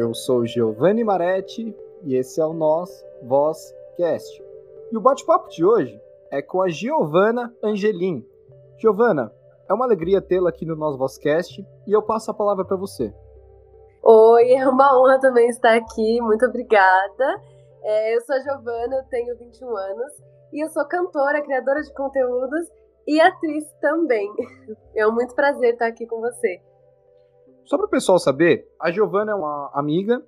Eu sou Giovanni Maretti e esse é o Nós Voz Cast. E o bate-papo de hoje é com a Giovana Angelim. Giovana, é uma alegria tê-la aqui no Nós Vozcast e eu passo a palavra para você. Oi, é uma honra também estar aqui, muito obrigada. É, eu sou a Giovana, eu tenho 21 anos e eu sou cantora, criadora de conteúdos e atriz também. É um muito prazer estar aqui com você. Só para o pessoal saber, a Giovana é uma amiga,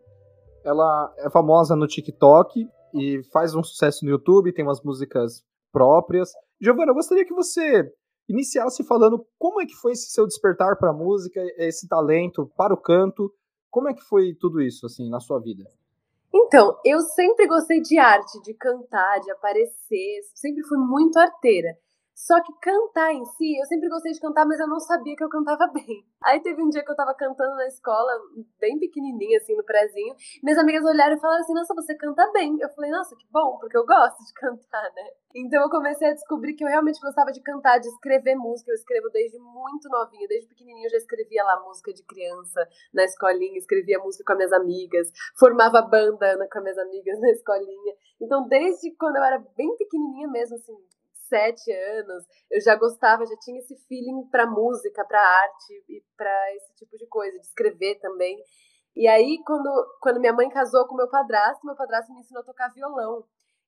ela é famosa no TikTok e faz um sucesso no YouTube, tem umas músicas próprias. Giovana, eu gostaria que você iniciasse falando como é que foi esse seu despertar para a música, esse talento para o canto, como é que foi tudo isso assim na sua vida? Então, eu sempre gostei de arte, de cantar, de aparecer, sempre fui muito arteira. Só que cantar em si, eu sempre gostei de cantar, mas eu não sabia que eu cantava bem. Aí teve um dia que eu tava cantando na escola, bem pequenininha, assim, no prezinho. Minhas amigas olharam e falaram assim: Nossa, você canta bem. Eu falei: Nossa, que bom, porque eu gosto de cantar, né? Então eu comecei a descobrir que eu realmente gostava de cantar, de escrever música. Eu escrevo desde muito novinha, desde pequenininha eu já escrevia lá música de criança na escolinha, escrevia música com as minhas amigas, formava banda com as minhas amigas na escolinha. Então, desde quando eu era bem pequenininha mesmo, assim, sete anos, eu já gostava, já tinha esse feeling para música, para arte e para esse tipo de coisa, de escrever também. E aí, quando, quando minha mãe casou com meu padrasto, meu padrasto me ensinou a tocar violão.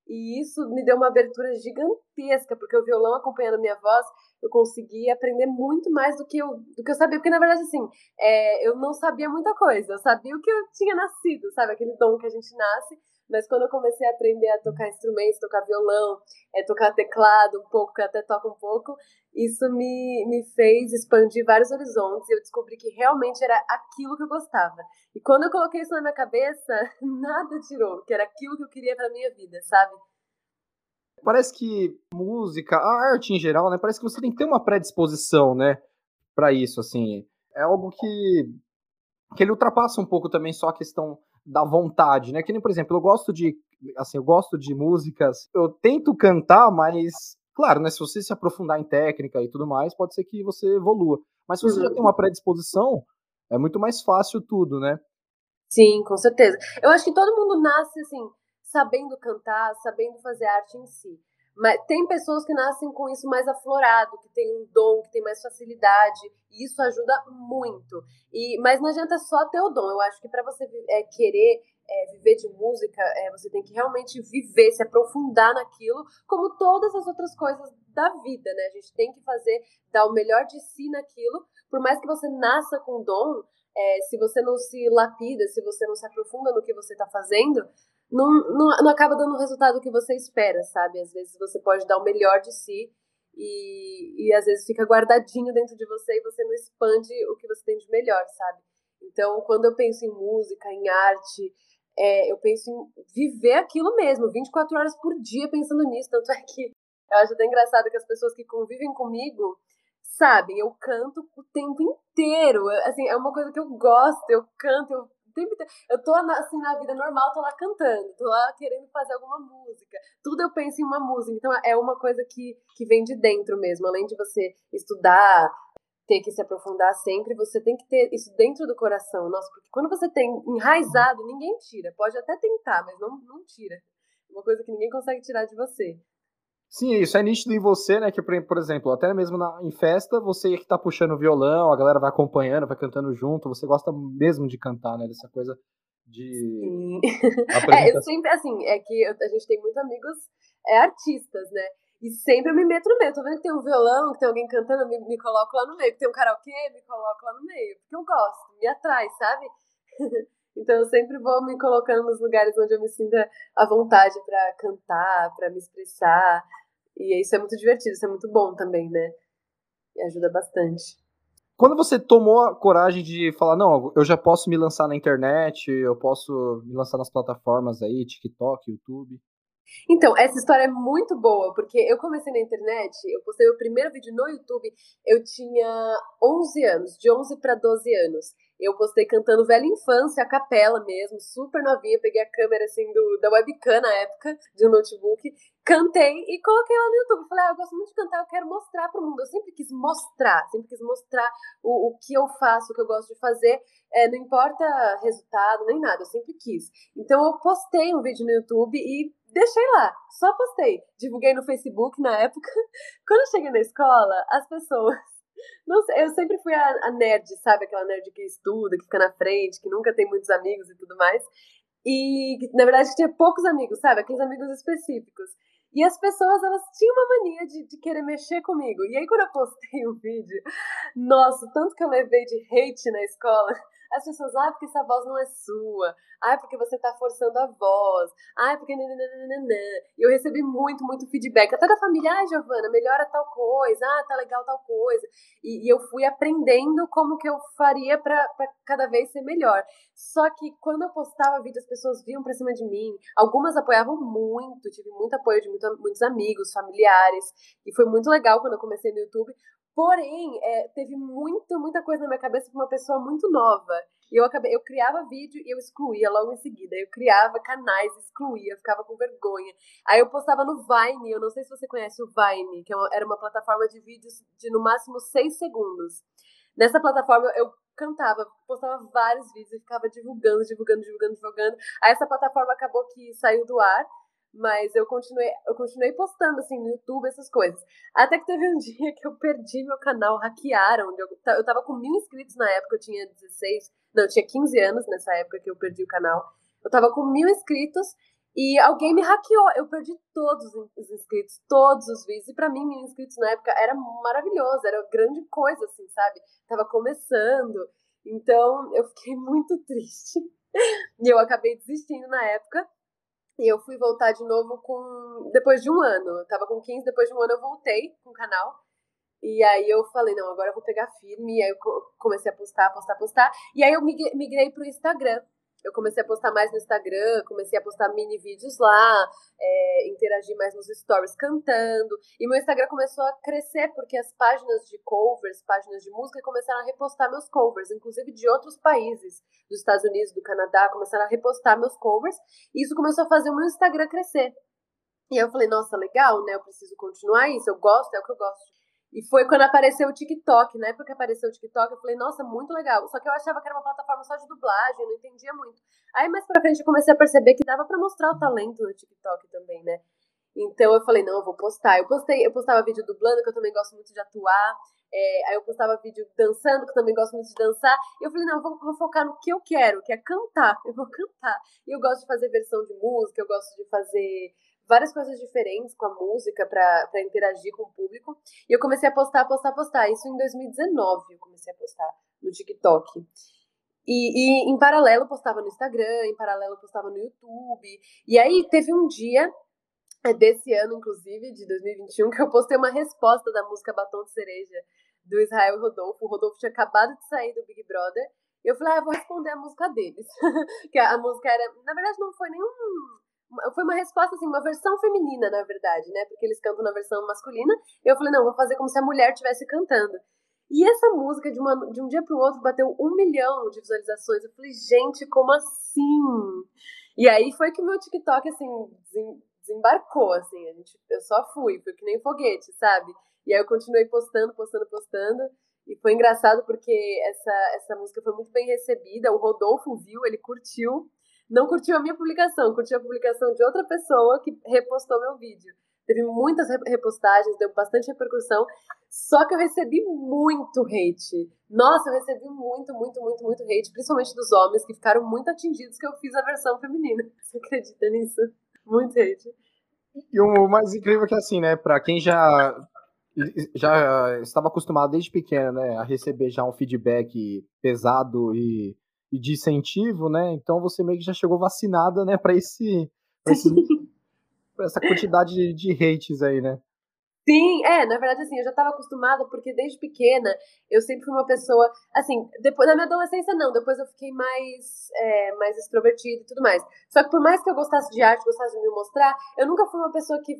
E isso me deu uma abertura gigantesca, porque o violão acompanhando a minha voz, eu consegui aprender muito mais do que eu, do que eu sabia. Porque, na verdade, assim, é, eu não sabia muita coisa. Eu sabia o que eu tinha nascido, sabe? Aquele dom que a gente nasce. Mas quando eu comecei a aprender a tocar instrumentos, tocar violão, é, tocar teclado um pouco, até toco um pouco, isso me, me fez expandir vários horizontes e eu descobri que realmente era aquilo que eu gostava. E quando eu coloquei isso na minha cabeça, nada tirou, que era aquilo que eu queria pra minha vida, sabe? Parece que música, a arte em geral, né? Parece que você tem que ter uma predisposição, né? Pra isso, assim. É algo que, que ele ultrapassa um pouco também só a questão da vontade, né? Que nem, por exemplo, eu gosto de, assim, eu gosto de músicas, eu tento cantar, mas, claro, né, se você se aprofundar em técnica e tudo mais, pode ser que você evolua. Mas se você uhum. já tem uma predisposição, é muito mais fácil tudo, né? Sim, com certeza. Eu acho que todo mundo nasce, assim, sabendo cantar, sabendo fazer arte em si. Mas tem pessoas que nascem com isso mais aflorado, que tem um dom, que tem mais facilidade, e isso ajuda muito. E mas não adianta só ter o dom. Eu acho que para você é, querer é, viver de música, é, você tem que realmente viver, se aprofundar naquilo, como todas as outras coisas da vida, né? A gente tem que fazer, dar o melhor de si naquilo, por mais que você nasça com dom, é, se você não se lapida, se você não se aprofunda no que você está fazendo, não, não, não acaba dando o resultado que você espera, sabe? Às vezes você pode dar o melhor de si e, e às vezes fica guardadinho dentro de você e você não expande o que você tem de melhor, sabe? Então, quando eu penso em música, em arte, é, eu penso em viver aquilo mesmo, 24 horas por dia pensando nisso. Tanto é que eu acho até engraçado que as pessoas que convivem comigo sabem, eu canto o tempo inteiro. Assim, é uma coisa que eu gosto, eu canto, eu tempo inteiro. Eu tô assim na vida normal, tô lá cantando, tô lá querendo fazer alguma música. Tudo eu penso em uma música. Então é uma coisa que, que vem de dentro mesmo. Além de você estudar, ter que se aprofundar sempre, você tem que ter isso dentro do coração. Nossa, porque quando você tem enraizado, ninguém tira. Pode até tentar, mas não, não tira. Uma coisa que ninguém consegue tirar de você. Sim, isso é nítido em você, né? Que, por exemplo, até mesmo na, em festa, você que tá puxando o violão, a galera vai acompanhando, vai cantando junto, você gosta mesmo de cantar, né? Dessa coisa de. Sim. é, eu sempre, assim, é que a gente tem muitos amigos é, artistas, né? E sempre eu me meto no meio. Tô vendo que tem um violão, que tem alguém cantando, eu me, me coloco lá no meio. Que tem um karaokê, me coloco lá no meio. Porque eu gosto, me atrai, sabe? então eu sempre vou me colocando nos lugares onde eu me sinta à vontade para cantar, para me expressar. E isso é muito divertido, isso é muito bom também, né? E ajuda bastante. Quando você tomou a coragem de falar, não, eu já posso me lançar na internet, eu posso me lançar nas plataformas aí, TikTok, YouTube? Então, essa história é muito boa, porque eu comecei na internet, eu postei o primeiro vídeo no YouTube, eu tinha 11 anos, de 11 para 12 anos. Eu postei cantando Velha Infância, a capela mesmo, super novinha. Peguei a câmera assim do, da webcam na época, de um notebook. Cantei e coloquei lá no YouTube. Falei, ah, eu gosto muito de cantar, eu quero mostrar pro mundo. Eu sempre quis mostrar, sempre quis mostrar o, o que eu faço, o que eu gosto de fazer. É, não importa resultado, nem nada, eu sempre quis. Então eu postei um vídeo no YouTube e deixei lá, só postei. Divulguei no Facebook na época. Quando eu cheguei na escola, as pessoas não sei, eu sempre fui a, a, nerd, sabe? Aquela nerd que estuda, que fica na frente, que nunca tem muitos amigos e tudo mais. E, na verdade, tinha poucos amigos, sabe? Aqueles amigos específicos. E as pessoas, elas tinham uma mania de, de querer mexer comigo. E aí, quando eu postei o um vídeo, nossa, tanto que eu levei de hate na escola. As pessoas, ah, porque essa voz não é sua. Ah, porque você tá forçando a voz. Ah, porque. Nananana. E eu recebi muito, muito feedback. Até da família, ah, Giovana, melhora tal coisa. Ah, tá legal tal coisa. E, e eu fui aprendendo como que eu faria para cada vez ser melhor. Só que quando eu postava vídeo, as pessoas vinham pra cima de mim. Algumas apoiavam muito. Tive muito apoio de muito, muitos amigos, familiares. E foi muito legal quando eu comecei no YouTube. Porém, é, teve muito, muita coisa na minha cabeça para uma pessoa muito nova. E eu acabei, eu criava vídeo e eu excluía logo em seguida. Eu criava canais, excluía, ficava com vergonha. Aí eu postava no Vine, eu não sei se você conhece o Vine, que é era uma plataforma de vídeos de no máximo seis segundos. Nessa plataforma eu cantava, postava vários vídeos e ficava divulgando, divulgando, divulgando, divulgando. Aí essa plataforma acabou que saiu do ar. Mas eu continuei, eu continuei postando assim no YouTube essas coisas. Até que teve um dia que eu perdi meu canal, hackearam. Eu, eu tava com mil inscritos na época, eu tinha 16, não, eu tinha 15 anos nessa época que eu perdi o canal. Eu tava com mil inscritos e alguém me hackeou. Eu perdi todos os inscritos, todos os vídeos. E para mim, mil inscritos na época era maravilhoso, era grande coisa, assim, sabe? Tava começando. Então eu fiquei muito triste. E eu acabei desistindo na época. E eu fui voltar de novo com. Depois de um ano. Eu tava com 15, depois de um ano eu voltei com o canal. E aí eu falei, não, agora eu vou pegar firme. E aí eu comecei a postar, postar, postar. E aí eu migrei pro Instagram eu comecei a postar mais no Instagram, comecei a postar mini vídeos lá, é, interagir mais nos stories cantando. E meu Instagram começou a crescer porque as páginas de covers, páginas de música, começaram a repostar meus covers, inclusive de outros países, dos Estados Unidos, do Canadá, começaram a repostar meus covers. E isso começou a fazer o meu Instagram crescer. E eu falei, nossa, legal, né? Eu preciso continuar isso, eu gosto, é o que eu gosto e foi quando apareceu o TikTok, né? Porque apareceu o TikTok, eu falei, nossa, muito legal. Só que eu achava que era uma plataforma só de dublagem, não entendia muito. Aí mais pra frente eu comecei a perceber que dava para mostrar o talento no TikTok também, né? Então eu falei, não, eu vou postar. Eu postei, eu postava vídeo dublando, que eu também gosto muito de atuar. É, aí eu postava vídeo dançando, que eu também gosto muito de dançar. E eu falei, não, vou, vou, focar no que eu quero, que é cantar. Eu vou cantar. E eu gosto de fazer versão de música, eu gosto de fazer várias coisas diferentes com a música para interagir com o público. E eu comecei a postar, postar, postar. Isso em 2019 eu comecei a postar no TikTok. E, e em paralelo postava no Instagram, em paralelo postava no YouTube. E aí teve um dia é, desse ano, inclusive, de 2021, que eu postei uma resposta da música Batom de Cereja do Israel Rodolfo. O Rodolfo tinha acabado de sair do Big Brother. E eu falei, ah, eu vou responder a música deles. que a música era. Na verdade, não foi nenhum foi uma resposta, assim, uma versão feminina, na verdade, né? Porque eles cantam na versão masculina. E eu falei, não, vou fazer como se a mulher estivesse cantando. E essa música, de, uma, de um dia pro outro, bateu um milhão de visualizações. Eu falei, gente, como assim? E aí foi que o meu TikTok, assim, desembarcou, assim. A gente, eu só fui, foi que nem foguete, sabe? E aí eu continuei postando, postando, postando. E foi engraçado porque essa, essa música foi muito bem recebida. O Rodolfo viu, ele curtiu não curtiu a minha publicação, curtiu a publicação de outra pessoa que repostou meu vídeo. Teve muitas repostagens, deu bastante repercussão, só que eu recebi muito hate. Nossa, eu recebi muito, muito, muito, muito hate, principalmente dos homens, que ficaram muito atingidos que eu fiz a versão feminina. Você acredita nisso? Muito hate. E o mais incrível é que assim, né, pra quem já já estava acostumado desde pequena, né, a receber já um feedback pesado e e de incentivo, né? Então você meio que já chegou vacinada, né, para esse, pra esse pra essa quantidade de, de hates aí, né? Sim, é, na verdade, assim, eu já estava acostumada, porque desde pequena eu sempre fui uma pessoa, assim, depois da minha adolescência não, depois eu fiquei mais, é, mais extrovertida e tudo mais. Só que por mais que eu gostasse de arte, gostasse de me mostrar, eu nunca fui uma pessoa que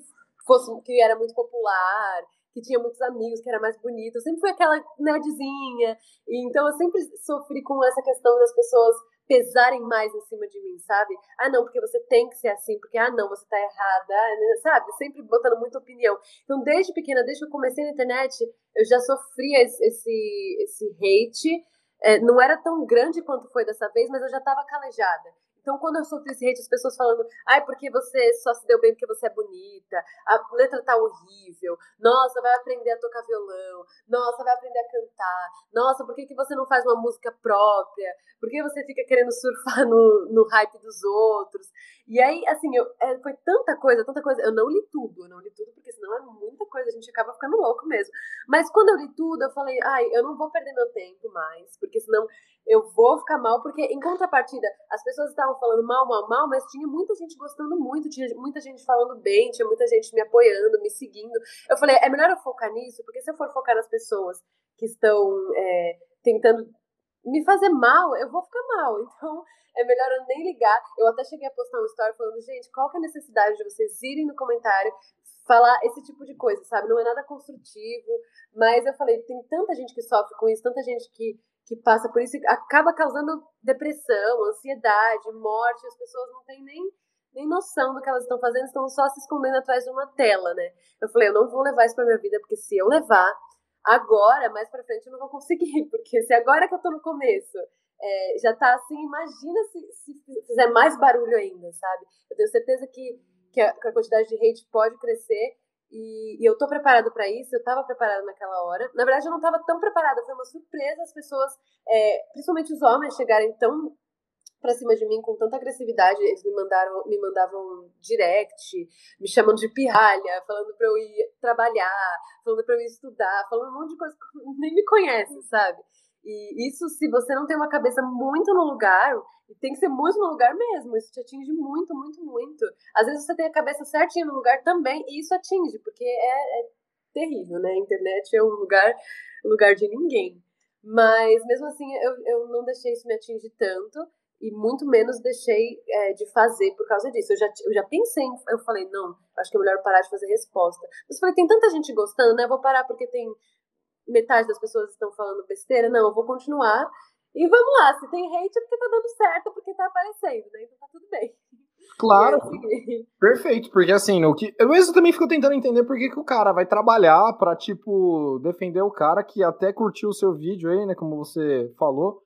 fosse, que era muito popular, que tinha muitos amigos, que era mais bonita. Eu sempre fui aquela nerdzinha. E, então eu sempre sofri com essa questão das pessoas pesarem mais em cima de mim, sabe? Ah, não, porque você tem que ser assim, porque, ah, não, você tá errada, ah, né, sabe? Sempre botando muita opinião. Então, desde pequena, desde que eu comecei na internet, eu já sofria esse, esse, hate. É, não era tão grande quanto foi dessa vez, mas eu já tava calejada. Então, quando eu sofri esse hate, as pessoas falando, ai, porque você só se deu bem porque você é bonita, a letra tá horrível, nossa, vai aprender a tocar violão, nossa, vai aprender a cantar, nossa, por que, que você não faz uma música própria? Por que você fica querendo surfar no, no hype dos outros? E aí, assim, eu, é, foi tanta coisa, tanta coisa. Eu não li tudo, eu não li tudo, porque senão é muita coisa, a gente acaba ficando louco mesmo. Mas quando eu li tudo, eu falei, ai, eu não vou perder meu tempo mais, porque senão eu vou ficar mal, porque em contrapartida, as pessoas estavam falando mal, mal, mal, mas tinha muita gente gostando muito, tinha muita gente falando bem, tinha muita gente me apoiando, me seguindo. Eu falei, é melhor eu focar nisso, porque se eu for focar nas pessoas que estão é, tentando me fazer mal, eu vou ficar mal. Então, é melhor eu nem ligar. Eu até cheguei a postar um story falando, gente, qual que é a necessidade de vocês irem no comentário falar esse tipo de coisa, sabe? Não é nada construtivo, mas eu falei, tem tanta gente que sofre com isso, tanta gente que que passa por isso acaba causando depressão, ansiedade, morte. As pessoas não têm nem, nem noção do que elas estão fazendo, estão só se escondendo atrás de uma tela, né? Eu falei, eu não vou levar isso pra minha vida, porque se eu levar, agora, mais pra frente, eu não vou conseguir. Porque se agora que eu tô no começo é, já tá assim, imagina se, se fizer mais barulho ainda, sabe? Eu tenho certeza que, que, a, que a quantidade de hate pode crescer e, e eu tô preparada para isso, eu tava preparada naquela hora. Na verdade, eu não tava tão preparada, foi uma surpresa as pessoas, é, principalmente os homens, chegarem tão pra cima de mim com tanta agressividade. Eles me mandaram, me mandavam direct, me chamando de pirralha, falando pra eu ir trabalhar, falando pra eu ir estudar, falando um monte de coisa que nem me conhece, sabe? E isso, se você não tem uma cabeça muito no lugar, tem que ser muito no lugar mesmo, isso te atinge muito, muito, muito. Às vezes você tem a cabeça certinha no lugar também, e isso atinge, porque é, é terrível, né? A internet é um lugar, lugar de ninguém. Mas mesmo assim, eu, eu não deixei isso me atingir tanto, e muito menos deixei é, de fazer por causa disso. Eu já, eu já pensei, eu falei, não, acho que é melhor parar de fazer resposta. Mas eu falei, tem tanta gente gostando, né? Eu vou parar porque tem metade das pessoas estão falando besteira, não, eu vou continuar. E vamos lá, se tem hate é porque tá dando certo, porque tá aparecendo, né? Então tá tudo bem. Claro. Perfeito, porque assim, o que. Eu mesmo também fico tentando entender por que, que o cara vai trabalhar pra, tipo, defender o cara que até curtiu o seu vídeo aí, né? Como você falou.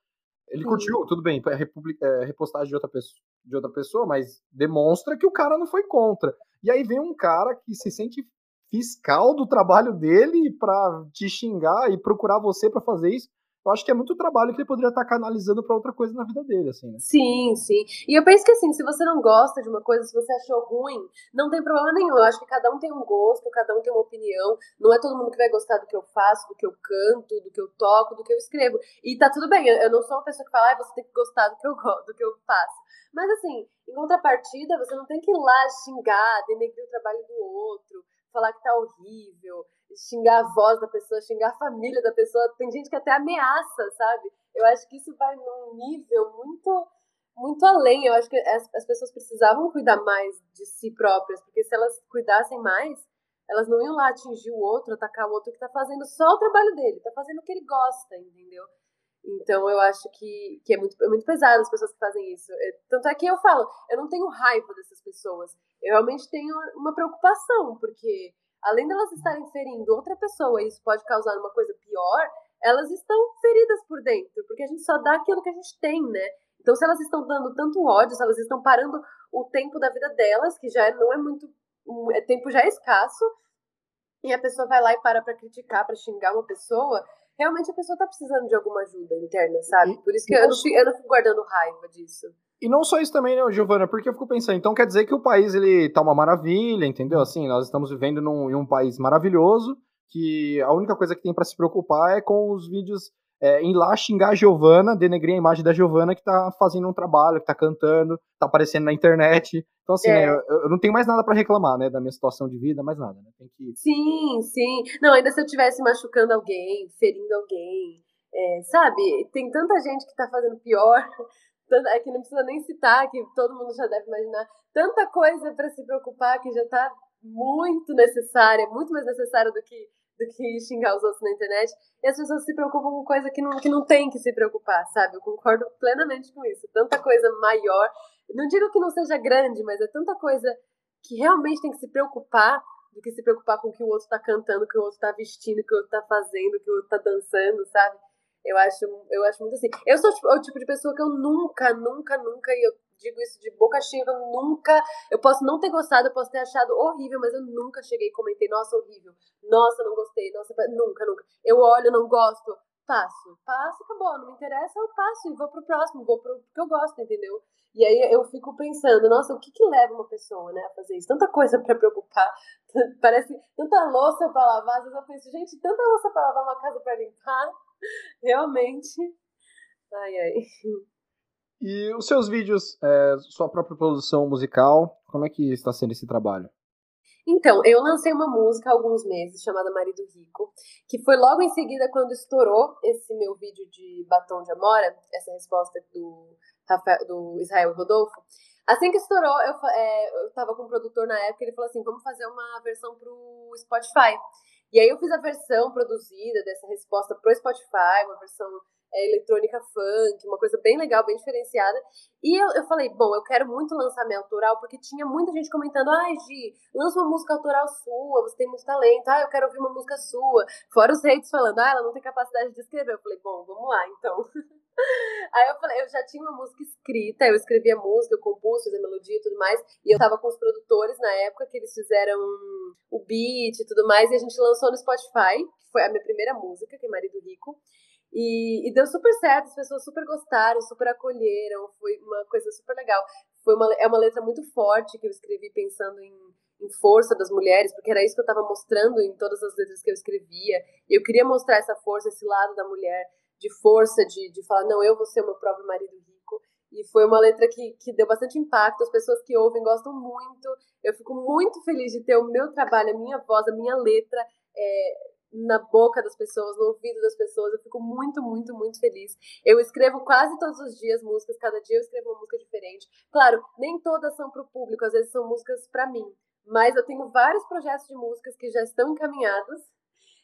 Ele Sim. curtiu, tudo bem, é, é repostagem de outra, pessoa, de outra pessoa, mas demonstra que o cara não foi contra. E aí vem um cara que se sente fiscal do trabalho dele para te xingar e procurar você para fazer isso. Eu acho que é muito trabalho que ele poderia estar canalizando para outra coisa na vida dele, assim, né? Sim, sim. E eu penso que assim, se você não gosta de uma coisa, se você achou ruim, não tem problema nenhum. Eu acho que cada um tem um gosto, cada um tem uma opinião. Não é todo mundo que vai gostar do que eu faço, do que eu canto, do que eu toco, do que eu escrevo. E tá tudo bem. Eu não sou uma pessoa que fala, ah, você tem que gostar do que eu do que eu faço. Mas assim, em contrapartida, você não tem que ir lá xingar, denegrir o trabalho do outro falar que tá horrível, xingar a voz da pessoa, xingar a família da pessoa. Tem gente que até ameaça, sabe? Eu acho que isso vai num nível muito muito além. Eu acho que as, as pessoas precisavam cuidar mais de si próprias, porque se elas cuidassem mais, elas não iam lá atingir o outro, atacar o outro que tá fazendo só o trabalho dele, tá fazendo o que ele gosta, entendeu? Então eu acho que, que é, muito, é muito pesado as pessoas que fazem isso. É, tanto é que eu falo, eu não tenho raiva dessas pessoas. Eu realmente tenho uma preocupação, porque além delas estarem ferindo outra pessoa e isso pode causar uma coisa pior, elas estão feridas por dentro, porque a gente só dá aquilo que a gente tem, né? Então, se elas estão dando tanto ódio, se elas estão parando o tempo da vida delas, que já não é muito. É tempo já é escasso, e a pessoa vai lá e para pra criticar, pra xingar uma pessoa, realmente a pessoa tá precisando de alguma ajuda interna, sabe? Por isso que eu não, fico, eu não fico guardando raiva disso. E não só isso também, né, Giovana? Porque eu fico pensando, então quer dizer que o país ele tá uma maravilha, entendeu? Assim, nós estamos vivendo num, em um país maravilhoso, que a única coisa que tem para se preocupar é com os vídeos é, em lá xingar a Giovana, denegrir a imagem da Giovana que tá fazendo um trabalho, que tá cantando, tá aparecendo na internet. Então, assim, é. né, eu, eu, não tenho mais nada para reclamar, né, da minha situação de vida, mais nada, né? Tem que... Sim, sim. Não, ainda se eu estivesse machucando alguém, ferindo alguém, é, sabe? Tem tanta gente que tá fazendo pior é que não precisa nem citar, que todo mundo já deve imaginar, tanta coisa para se preocupar que já está muito necessária, muito mais necessária do que do que xingar os outros na internet. E as pessoas se preocupam com coisa que não, que não tem que se preocupar, sabe? Eu concordo plenamente com isso. Tanta coisa maior. Não digo que não seja grande, mas é tanta coisa que realmente tem que se preocupar do que se preocupar com o que o outro tá cantando, o que o outro tá vestindo, o que o outro tá fazendo, o que o outro tá dançando, sabe? Eu acho, eu acho muito assim. Eu sou tipo, o tipo de pessoa que eu nunca, nunca, nunca, e eu digo isso de boca cheia, eu nunca. Eu posso não ter gostado, eu posso ter achado horrível, mas eu nunca cheguei e comentei, nossa, horrível, nossa, não gostei, nossa, nunca, nunca. Eu olho, não gosto, passo, passo, acabou, não me interessa, eu passo e vou pro próximo, vou pro que eu gosto, entendeu? E aí eu fico pensando, nossa, o que que leva uma pessoa, né, a fazer isso? Tanta coisa para preocupar, parece tanta louça para lavar, às vezes eu penso, gente, tanta louça para lavar, uma casa para limpar, realmente. Ai, ai. E os seus vídeos, é, sua própria produção musical, como é que está sendo esse trabalho? Então, eu lancei uma música há alguns meses chamada Marido Rico, que foi logo em seguida quando estourou esse meu vídeo de Batom de Amora, essa resposta do, Rafael, do Israel Rodolfo. Assim que estourou, eu, é, eu tava com um produtor na época, ele falou assim, vamos fazer uma versão pro Spotify. E aí eu fiz a versão produzida dessa resposta pro Spotify, uma versão é, eletrônica funk, uma coisa bem legal, bem diferenciada. E eu, eu falei, bom, eu quero muito lançar minha autoral, porque tinha muita gente comentando, ai, Gi, lança uma música autoral sua, você tem muito talento, ah, eu quero ouvir uma música sua. Fora os haters falando, ah, ela não tem capacidade de escrever. Eu falei, bom, vamos lá, então. Aí eu falei, eu já tinha uma música escrita, eu escrevi a música, eu compus, fiz a melodia e tudo mais, e eu tava com os produtores na época que eles fizeram o beat e tudo mais, e a gente lançou no Spotify, que foi a minha primeira música, que é Marido Rico. E, e, deu super certo, as pessoas super gostaram, super acolheram, foi uma coisa super legal. Foi uma, é uma letra muito forte que eu escrevi pensando em, em força das mulheres, porque era isso que eu estava mostrando em todas as letras que eu escrevia. Eu queria mostrar essa força, esse lado da mulher, de força, de, de falar, não, eu vou ser o meu próprio marido rico. E foi uma letra que, que deu bastante impacto, as pessoas que ouvem gostam muito. Eu fico muito feliz de ter o meu trabalho, a minha voz, a minha letra. É, na boca das pessoas, no ouvido das pessoas. Eu fico muito, muito, muito feliz. Eu escrevo quase todos os dias músicas, cada dia eu escrevo uma música diferente. Claro, nem todas são para o público, às vezes são músicas para mim. Mas eu tenho vários projetos de músicas que já estão encaminhados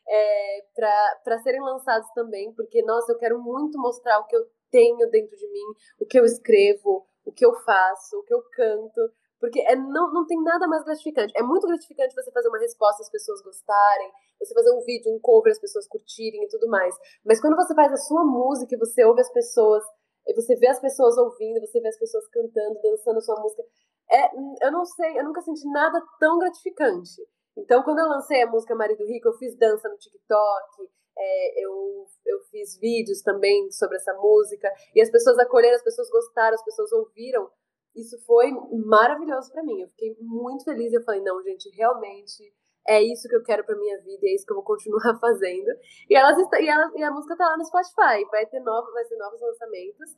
é, para serem lançados também, porque, nossa, eu quero muito mostrar o que eu tenho dentro de mim, o que eu escrevo, o que eu faço, o que eu canto, porque é, não, não tem nada mais gratificante. É muito gratificante você fazer uma resposta as pessoas gostarem, você fazer um vídeo, um cover, as pessoas curtirem e tudo mais. Mas quando você faz a sua música e você ouve as pessoas, e você vê as pessoas ouvindo, você vê as pessoas cantando, dançando a sua música, é, eu não sei, eu nunca senti nada tão gratificante. Então, quando eu lancei a música Marido Rico, eu fiz dança no TikTok, é, eu, eu fiz vídeos também sobre essa música, e as pessoas acolheram, as pessoas gostaram, as pessoas ouviram isso foi maravilhoso para mim. Eu fiquei muito feliz e eu falei, não, gente, realmente é isso que eu quero pra minha vida e é isso que eu vou continuar fazendo. E, elas e, elas, e a música tá lá no Spotify, vai ter novos, vai ter novos lançamentos.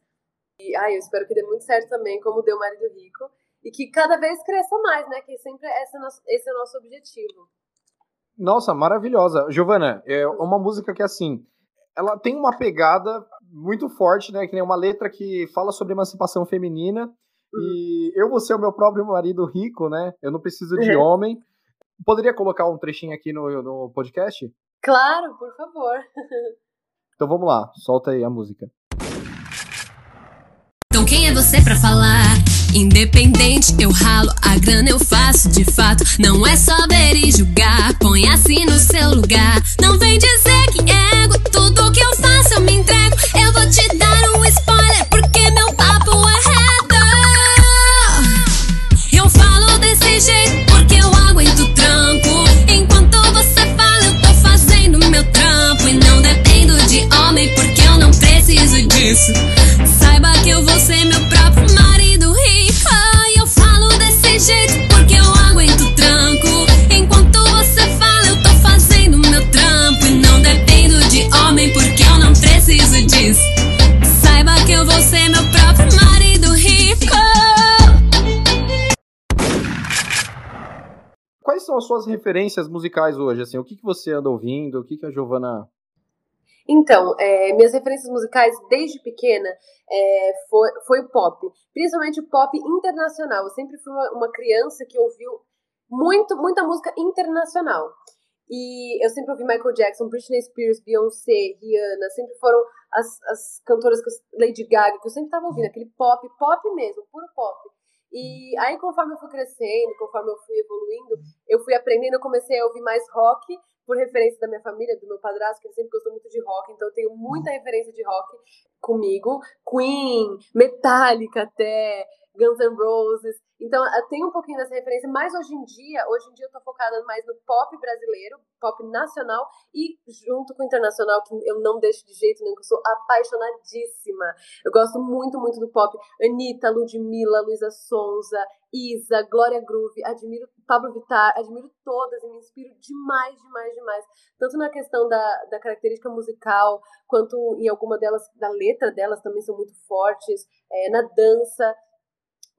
E ai, eu espero que dê muito certo também, como deu Marido Rico. E que cada vez cresça mais, né? Que sempre esse é, nosso, esse é o nosso objetivo. Nossa, maravilhosa. Giovana, é uma música que, assim, ela tem uma pegada muito forte, né? Que nem uma letra que fala sobre emancipação feminina e eu vou ser o meu próprio marido rico, né? Eu não preciso de uhum. homem. Poderia colocar um trechinho aqui no, no podcast? Claro, por favor. então vamos lá, solta aí a música. Então quem é você para falar? Independente, eu ralo, a grana eu faço de fato. Não é só ver e julgar, põe assim no seu lugar. Não vem dizer que é ego, tudo que eu faço eu me entrego. Eu vou te dar um spoiler, porque meu papo é jeito porque eu aguento tranco. Enquanto você fala, eu tô fazendo meu trampo. E não dependo de homem porque eu não preciso disso. Saiba que eu vou ser meu são as suas referências musicais hoje? Assim, o que, que você anda ouvindo? O que, que a Giovana. Então, é, minhas referências musicais desde pequena é, foi, foi o pop, principalmente o pop internacional. Eu sempre fui uma, uma criança que ouviu muito, muita música internacional. E eu sempre ouvi Michael Jackson, Britney Spears, Beyoncé, Rihanna, sempre foram as, as cantoras Lady Gaga, que eu sempre tava ouvindo, aquele pop, pop mesmo, puro pop. E aí, conforme eu fui crescendo, conforme eu fui evoluindo, eu fui aprendendo, eu comecei a ouvir mais rock, por referência da minha família, do meu padrasto, que ele sempre gostou muito de rock, então eu tenho muita referência de rock comigo. Queen, Metallica até, Guns N' Roses. Então, tenho um pouquinho dessa referência, mas hoje em dia, hoje em dia eu tô focada mais no pop brasileiro, pop nacional e junto com o internacional, que eu não deixo de jeito nenhum, que eu sou apaixonadíssima. Eu gosto muito, muito do pop. Anitta, Ludmilla, Luísa Sonza, Isa, Glória Groove, admiro Pablo Vittar, admiro todas e me inspiro demais, demais, demais. Tanto na questão da, da característica musical, quanto em alguma delas, da letra delas também são muito fortes, é, na dança.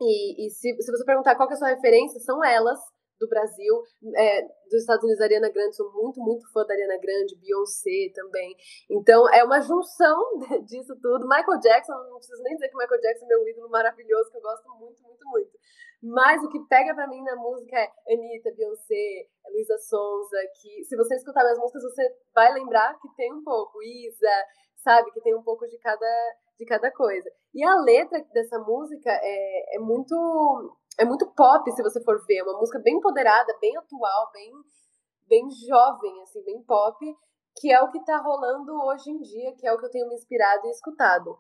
E, e se, se você perguntar qual é a sua referência, são elas do Brasil. É, dos Estados Unidos, Ariana Grande, sou muito, muito fã da Ariana Grande, Beyoncé também. Então, é uma junção disso tudo. Michael Jackson, não preciso nem dizer que Michael Jackson é meu ídolo maravilhoso, que eu gosto muito, muito, muito. Mas o que pega pra mim na música é Anitta, Beyoncé, Luísa Sonza, que se você escutar minhas músicas, você vai lembrar que tem um pouco. Isa, sabe? Que tem um pouco de cada de cada coisa. E a letra dessa música é, é muito é muito pop, se você for ver. É uma música bem empoderada, bem atual, bem, bem jovem, assim, bem pop, que é o que tá rolando hoje em dia, que é o que eu tenho me inspirado e escutado.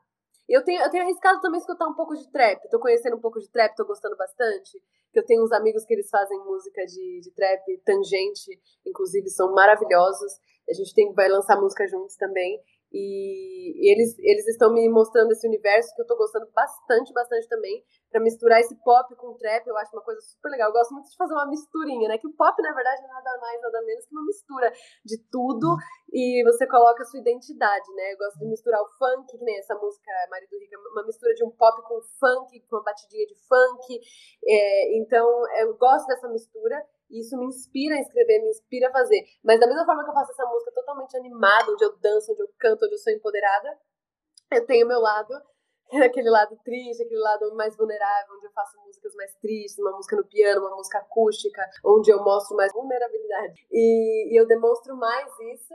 Eu tenho, eu tenho arriscado também escutar um pouco de trap. Tô conhecendo um pouco de trap, tô gostando bastante. Eu tenho uns amigos que eles fazem música de, de trap, tangente, inclusive, são maravilhosos. A gente tem, vai lançar música juntos também. E eles, eles estão me mostrando esse universo que eu tô gostando bastante, bastante também. para misturar esse pop com trap, eu acho uma coisa super legal. Eu gosto muito de fazer uma misturinha, né? Que o pop, na verdade, é nada mais, nada menos que uma mistura de tudo e você coloca a sua identidade, né? Eu gosto de misturar o funk, que nem essa música Marido Rica, uma mistura de um pop com funk, com uma batidinha de funk. É, então, eu gosto dessa mistura. Isso me inspira a escrever, me inspira a fazer. Mas da mesma forma que eu faço essa música totalmente animada, onde eu danço, onde eu canto, onde eu sou empoderada, eu tenho meu lado, aquele lado triste, aquele lado mais vulnerável, onde eu faço músicas mais tristes, uma música no piano, uma música acústica, onde eu mostro mais vulnerabilidade. E, e eu demonstro mais isso.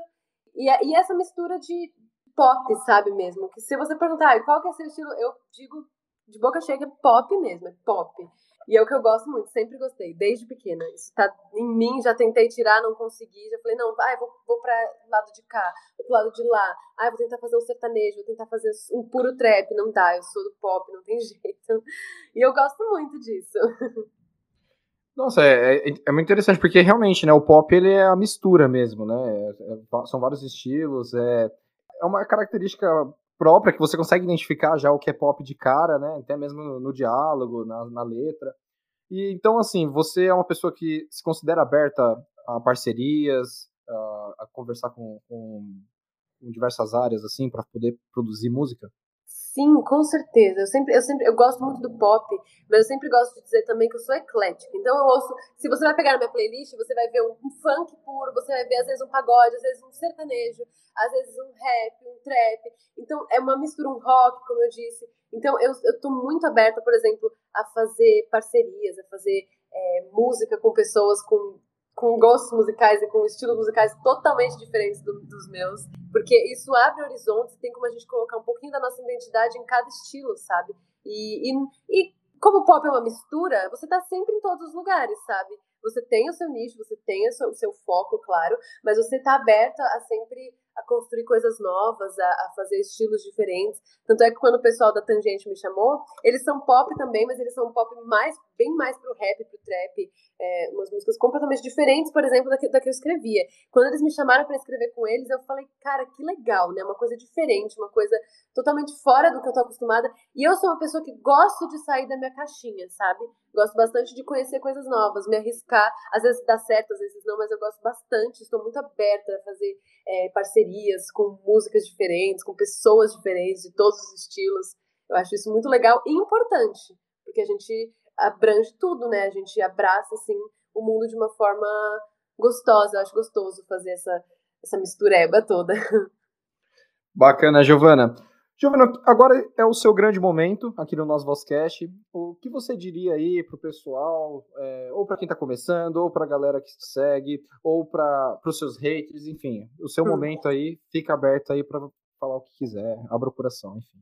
E, e essa mistura de pop, sabe mesmo? Que se você perguntar qual que é seu estilo, eu digo de boca cheia é pop mesmo, é pop. E é o que eu gosto muito, sempre gostei, desde pequena. Isso tá em mim, já tentei tirar, não consegui. Já falei, não, vai, vou, vou pra lado de cá, vou pro lado de lá. Ah, vou tentar fazer um sertanejo, vou tentar fazer um puro trap. Não dá, eu sou do pop, não tem jeito. E eu gosto muito disso. Nossa, é, é, é, muito interessante, porque realmente, né, o pop ele é a mistura mesmo, né? É, é são vários estilos, é, é uma característica própria, que você consegue identificar já o que é pop de cara, né? Até mesmo no, no diálogo, na, na, letra. E então, assim, você é uma pessoa que se considera aberta a parcerias, a, a conversar com, com, com diversas áreas, assim, para poder produzir música? Sim, com certeza. Eu sempre, eu sempre, eu gosto muito do pop, mas eu sempre gosto de dizer também que eu sou eclética. Então eu ouço, se você vai pegar na minha playlist, você vai ver um, um funk puro, você vai ver às vezes um pagode, às vezes um sertanejo, às vezes um rap, um trap. Então é uma mistura, um rock, como eu disse. Então eu, eu tô muito aberta, por exemplo, a fazer parcerias, a fazer é, música com pessoas com com gostos musicais e com estilos musicais totalmente diferentes do, dos meus, porque isso abre horizontes, tem como a gente colocar um pouquinho da nossa identidade em cada estilo, sabe? E, e, e como o pop é uma mistura, você tá sempre em todos os lugares, sabe? Você tem o seu nicho, você tem o seu, o seu foco, claro, mas você tá aberta a sempre a construir coisas novas, a, a, fazer estilos diferentes. Tanto é que quando o pessoal da Tangente me chamou, eles são pop também, mas eles são pop mais, bem mais pro rap, pro trap, é, umas músicas completamente diferentes, por exemplo, da que, da que eu escrevia. Quando eles me chamaram para escrever com eles, eu falei, cara, que legal, né? Uma coisa diferente, uma coisa totalmente fora do que eu tô acostumada. E eu sou uma pessoa que gosto de sair da minha caixinha, sabe? Gosto bastante de conhecer coisas novas, me arriscar. Às vezes dá certo, às vezes não, mas eu gosto bastante. Estou muito aberta a fazer é, parcerias com músicas diferentes, com pessoas diferentes, de todos os estilos. Eu acho isso muito legal e importante, porque a gente abrange tudo, né? A gente abraça, assim, o mundo de uma forma gostosa. Eu acho gostoso fazer essa, essa mistureba toda. Bacana, Giovana. Giovana, agora é o seu grande momento aqui no nosso Vozcast. O que você diria aí para o pessoal, é, ou para quem está começando, ou para a galera que te segue, ou para os seus haters, enfim, o seu hum. momento aí fica aberto aí para falar o que quiser, abra o coração, enfim.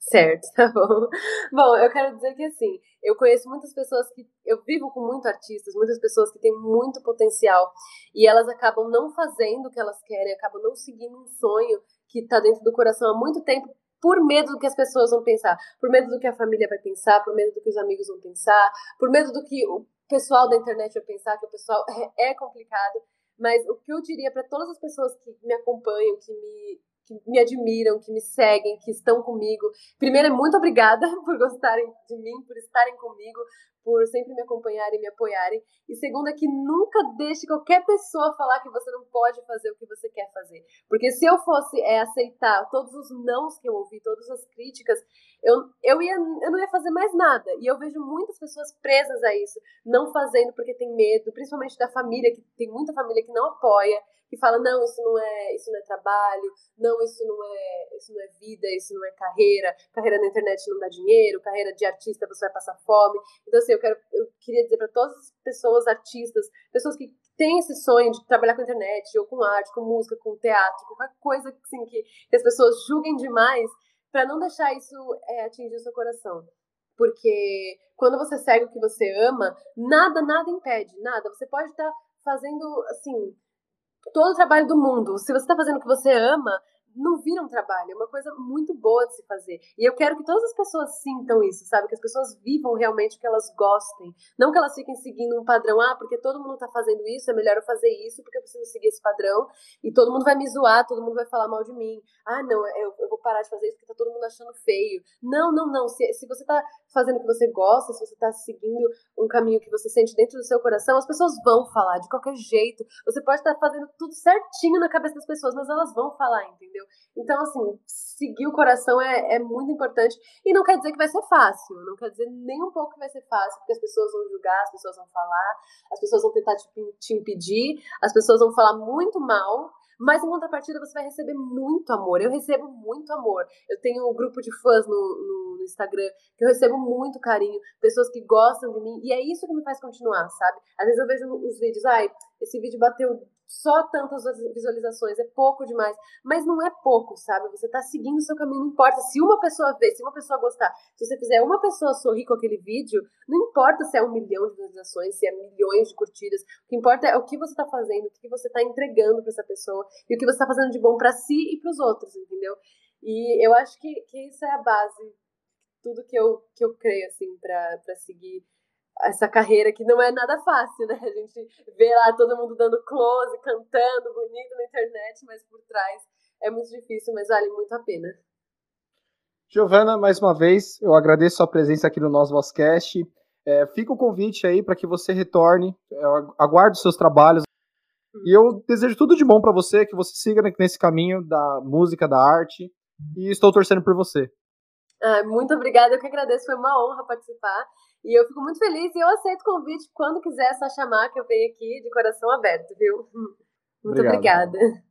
Certo, tá bom. Bom, eu quero dizer que assim, eu conheço muitas pessoas que. Eu vivo com muitos artistas, muitas pessoas que têm muito potencial e elas acabam não fazendo o que elas querem, acabam não seguindo um sonho que está dentro do coração há muito tempo por medo do que as pessoas vão pensar, por medo do que a família vai pensar, por medo do que os amigos vão pensar, por medo do que o pessoal da internet vai pensar, que o pessoal é, é complicado. Mas o que eu diria para todas as pessoas que me acompanham, que me que me admiram, que me seguem, que estão comigo. Primeiro, é muito obrigada por gostarem de mim, por estarem comigo, por sempre me acompanharem e me apoiarem. E segundo é que nunca deixe qualquer pessoa falar que você não pode fazer o que você quer fazer. Porque se eu fosse é, aceitar todos os nãos que eu ouvi, todas as críticas, eu, eu, ia, eu não ia fazer mais nada. E eu vejo muitas pessoas presas a isso, não fazendo porque tem medo, principalmente da família, que tem muita família que não apoia, que fala não, isso não é, isso não é trabalho, não, isso não é, isso não é vida, isso não é carreira, carreira na internet não dá dinheiro, carreira de artista você vai passar fome. Então assim, eu quero, eu queria dizer para todas as pessoas artistas, pessoas que têm esse sonho de trabalhar com internet, ou com arte, com música, com teatro, qualquer coisa assim, que, que as pessoas julguem demais, para não deixar isso é, atingir o seu coração. Porque quando você segue o que você ama, nada, nada impede, nada. Você pode estar tá fazendo, assim, todo o trabalho do mundo. Se você está fazendo o que você ama, não vira um trabalho, é uma coisa muito boa de se fazer. E eu quero que todas as pessoas sintam isso, sabe? Que as pessoas vivam realmente o que elas gostem. Não que elas fiquem seguindo um padrão, ah, porque todo mundo tá fazendo isso, é melhor eu fazer isso porque eu preciso seguir esse padrão. E todo mundo vai me zoar, todo mundo vai falar mal de mim. Ah, não, eu, eu vou parar de fazer isso porque tá todo mundo achando feio. Não, não, não. Se, se você tá fazendo o que você gosta, se você tá seguindo um caminho que você sente dentro do seu coração, as pessoas vão falar de qualquer jeito. Você pode estar tá fazendo tudo certinho na cabeça das pessoas, mas elas vão falar, entendeu? Então, assim, seguir o coração é, é muito importante. E não quer dizer que vai ser fácil, não quer dizer nem um pouco que vai ser fácil, porque as pessoas vão julgar, as pessoas vão falar, as pessoas vão tentar te, te impedir, as pessoas vão falar muito mal. Mas em contrapartida você vai receber muito amor. Eu recebo muito amor. Eu tenho um grupo de fãs no, no, no, Instagram que eu recebo muito carinho, pessoas que gostam de mim. E é isso que me faz continuar, sabe? Às vezes eu vejo os vídeos, ai, esse vídeo bateu só tantas visualizações, é pouco demais. Mas não é pouco, sabe? Você tá seguindo o seu caminho, não importa. Se uma pessoa ver, se uma pessoa gostar, se você fizer uma pessoa sorrir com aquele vídeo, não importa se é um milhão de visualizações, se é milhões de curtidas. O que importa é o que você tá fazendo, o que você tá entregando para essa pessoa e o que você tá fazendo de bom para si e para os outros, entendeu? E eu acho que, que isso é a base, tudo que eu, que eu creio, assim, para seguir essa carreira que não é nada fácil, né? A gente vê lá todo mundo dando close, cantando bonito na internet, mas por trás é muito difícil, mas vale muito a pena. Giovana, mais uma vez, eu agradeço a sua presença aqui no nosso Vozcast. É, fica o convite aí para que você retorne, eu aguardo seus trabalhos. E eu desejo tudo de bom para você, que você siga nesse caminho da música, da arte. E estou torcendo por você. Ah, muito obrigada, eu que agradeço, foi uma honra participar. E eu fico muito feliz e eu aceito o convite quando quiser, é só chamar que eu venho aqui de coração aberto, viu? Muito Obrigado. obrigada.